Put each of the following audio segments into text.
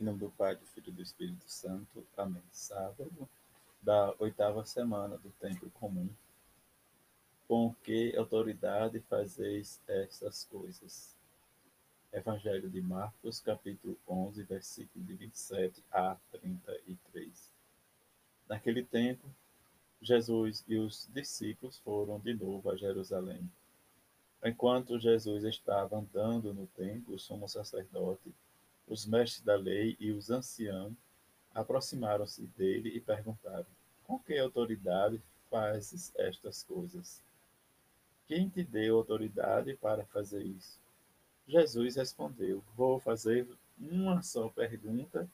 Em nome do Pai, do Filho e do Espírito Santo. Amém. Sábado da oitava semana do tempo comum. Com que autoridade fazeis estas coisas? Evangelho de Marcos, capítulo 11, versículo de 27 a 33. Naquele tempo, Jesus e os discípulos foram de novo a Jerusalém. Enquanto Jesus estava andando no templo, o sumo sacerdote os mestres da lei e os anciãos aproximaram-se dele e perguntaram: Com que autoridade fazes estas coisas? Quem te deu autoridade para fazer isso? Jesus respondeu: Vou fazer uma só pergunta.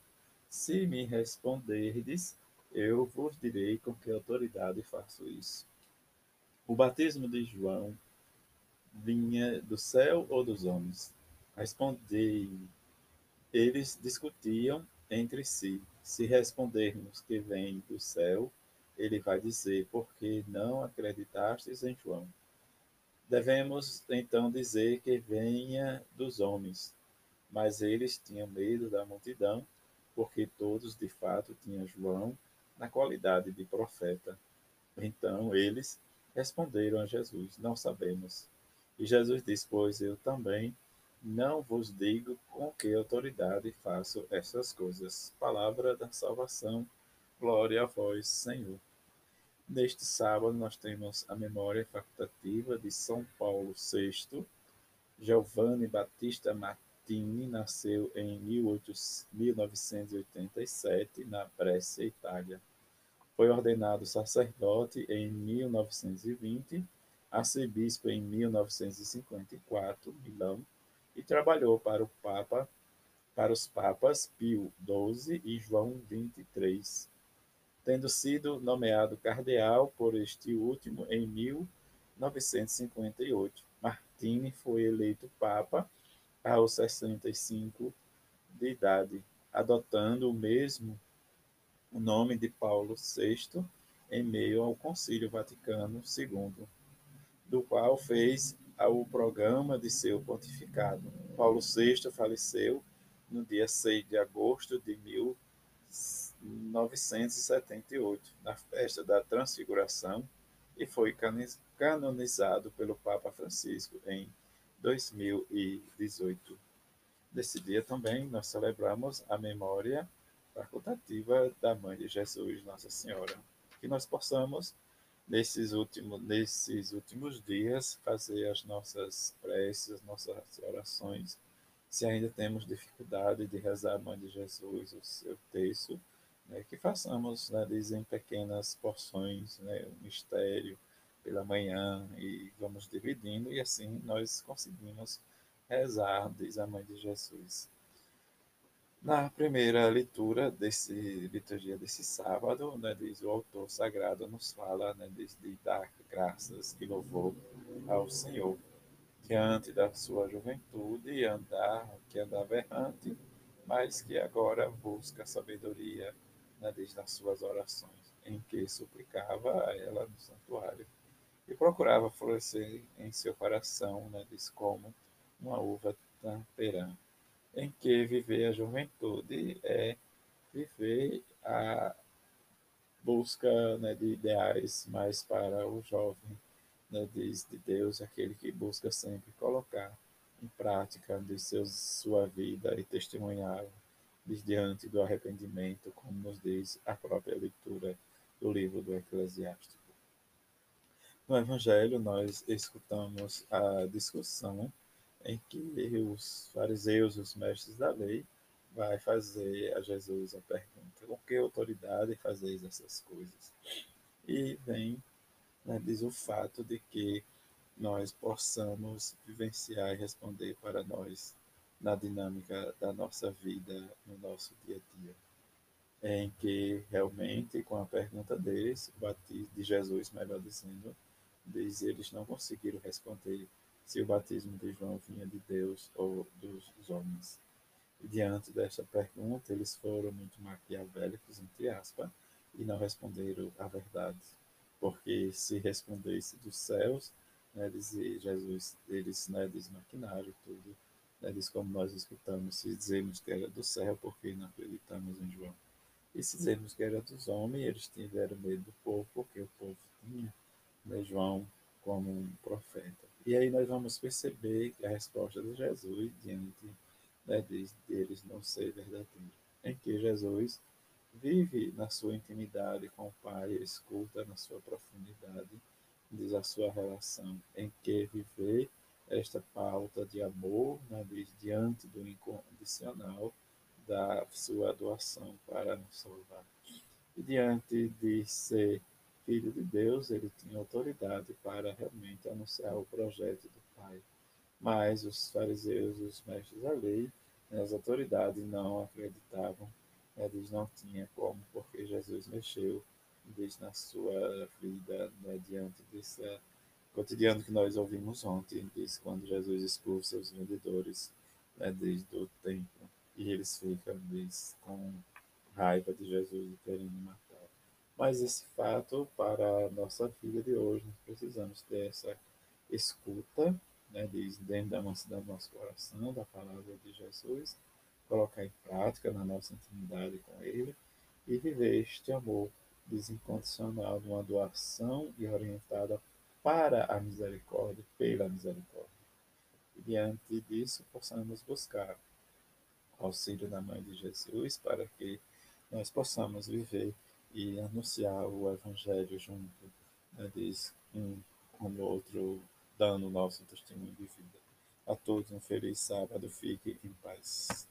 Se me responderdes, eu vos direi com que autoridade faço isso. O batismo de João vinha do céu ou dos homens? Respondei eles discutiam entre si. Se respondermos que vem do céu, ele vai dizer: Porque não acreditastes em João? Devemos então dizer que venha dos homens. Mas eles tinham medo da multidão, porque todos de fato tinham João na qualidade de profeta. Então eles responderam a Jesus: Não sabemos. E Jesus disse: Pois eu também não vos digo com que autoridade faço estas coisas. Palavra da salvação. Glória a vós, Senhor. Neste sábado nós temos a memória facultativa de São Paulo VI. Giovanni Battista Martini nasceu em 1987 na Brescia, Itália. Foi ordenado sacerdote em 1920, arcebispo em 1954, Milão, e trabalhou para o Papa, para os Papas Pio XII e João XXIII, tendo sido nomeado cardeal por este último em 1958. Martini foi eleito Papa aos 65 de idade, adotando o mesmo o nome de Paulo VI em meio ao Concílio Vaticano II, do qual fez ao programa de seu pontificado. Paulo VI faleceu no dia 6 de agosto de 1978, na festa da Transfiguração, e foi canonizado pelo Papa Francisco em 2018. Nesse dia também nós celebramos a memória facultativa da Mãe de Jesus, Nossa Senhora. Que nós possamos nesses últimos, nesses últimos dias, fazer as nossas preces, as nossas orações. Se ainda temos dificuldade de rezar a Mãe de Jesus, o seu texto, né, que façamos, né, em pequenas porções, né, o mistério pela manhã e vamos dividindo e assim nós conseguimos rezar, diz a Mãe de Jesus. Na primeira leitura desse liturgia desse sábado, né, diz o autor sagrado nos fala né, de, de dar graças e louvor ao Senhor. Diante da sua juventude andar que andava errante, mas que agora busca sabedoria né, desde as suas orações, em que suplicava a ela no santuário. E procurava florescer em seu coração, né, diz como uma uva tamperã em que viver a juventude é viver a busca né, de ideais mais para o jovem, né, diz de Deus, aquele que busca sempre colocar em prática de seus, sua vida e testemunhar diante do arrependimento, como nos diz a própria leitura do livro do Eclesiástico. No Evangelho, nós escutamos a discussão em que os fariseus, os mestres da lei, vai fazer a Jesus a pergunta: com que autoridade fazeis essas coisas? E vem, né, diz o fato de que nós possamos vivenciar e responder para nós na dinâmica da nossa vida, no nosso dia a dia. Em que realmente, com a pergunta deles, de Jesus, melhor dizendo, diz eles não conseguiram responder se o batismo de João vinha de Deus ou dos homens. E diante desta pergunta, eles foram muito maquiavélicos, entre aspas, e não responderam a verdade. Porque se respondesse dos céus, né, dizia Jesus, eles né, desmaquinaram tudo Né, diz como nós escutamos, se dizemos que era do céu, porque não acreditamos em João. E se dizemos que era dos homens, eles tiveram medo do povo, porque o povo tinha né, João como um profeta. E aí nós vamos perceber que a resposta de Jesus diante né, de, deles não ser verdadeira, em que Jesus vive na sua intimidade com o Pai, escuta na sua profundidade, diz a sua relação, em que viver esta pauta de amor, né, diz, diante do incondicional da sua doação para nos salvar. E diante de ser filho de Deus, ele tinha autoridade para realmente anunciar o projeto do Pai. Mas os fariseus, os mestres da lei, né, as autoridades não acreditavam, né, eles não tinham como, porque Jesus mexeu desde na sua vida né, diante desse cotidiano que nós ouvimos ontem, diz quando Jesus expulsa os vendedores né, desde o templo e eles ficam diz, com raiva de Jesus e querendo matar. Mas esse fato, para a nossa vida de hoje, nós precisamos ter essa escuta, né, diz, dentro da nossa, do nosso coração, da palavra de Jesus, colocar em prática na nossa intimidade com Ele e viver este amor desincondicional de uma doação e orientada para a misericórdia, pela misericórdia. E diante disso, possamos buscar auxílio da Mãe de Jesus para que nós possamos viver e anunciar o Evangelho junto, né, diz um com o outro, dando nosso testemunho de vida. A todos um feliz sábado, fique em paz.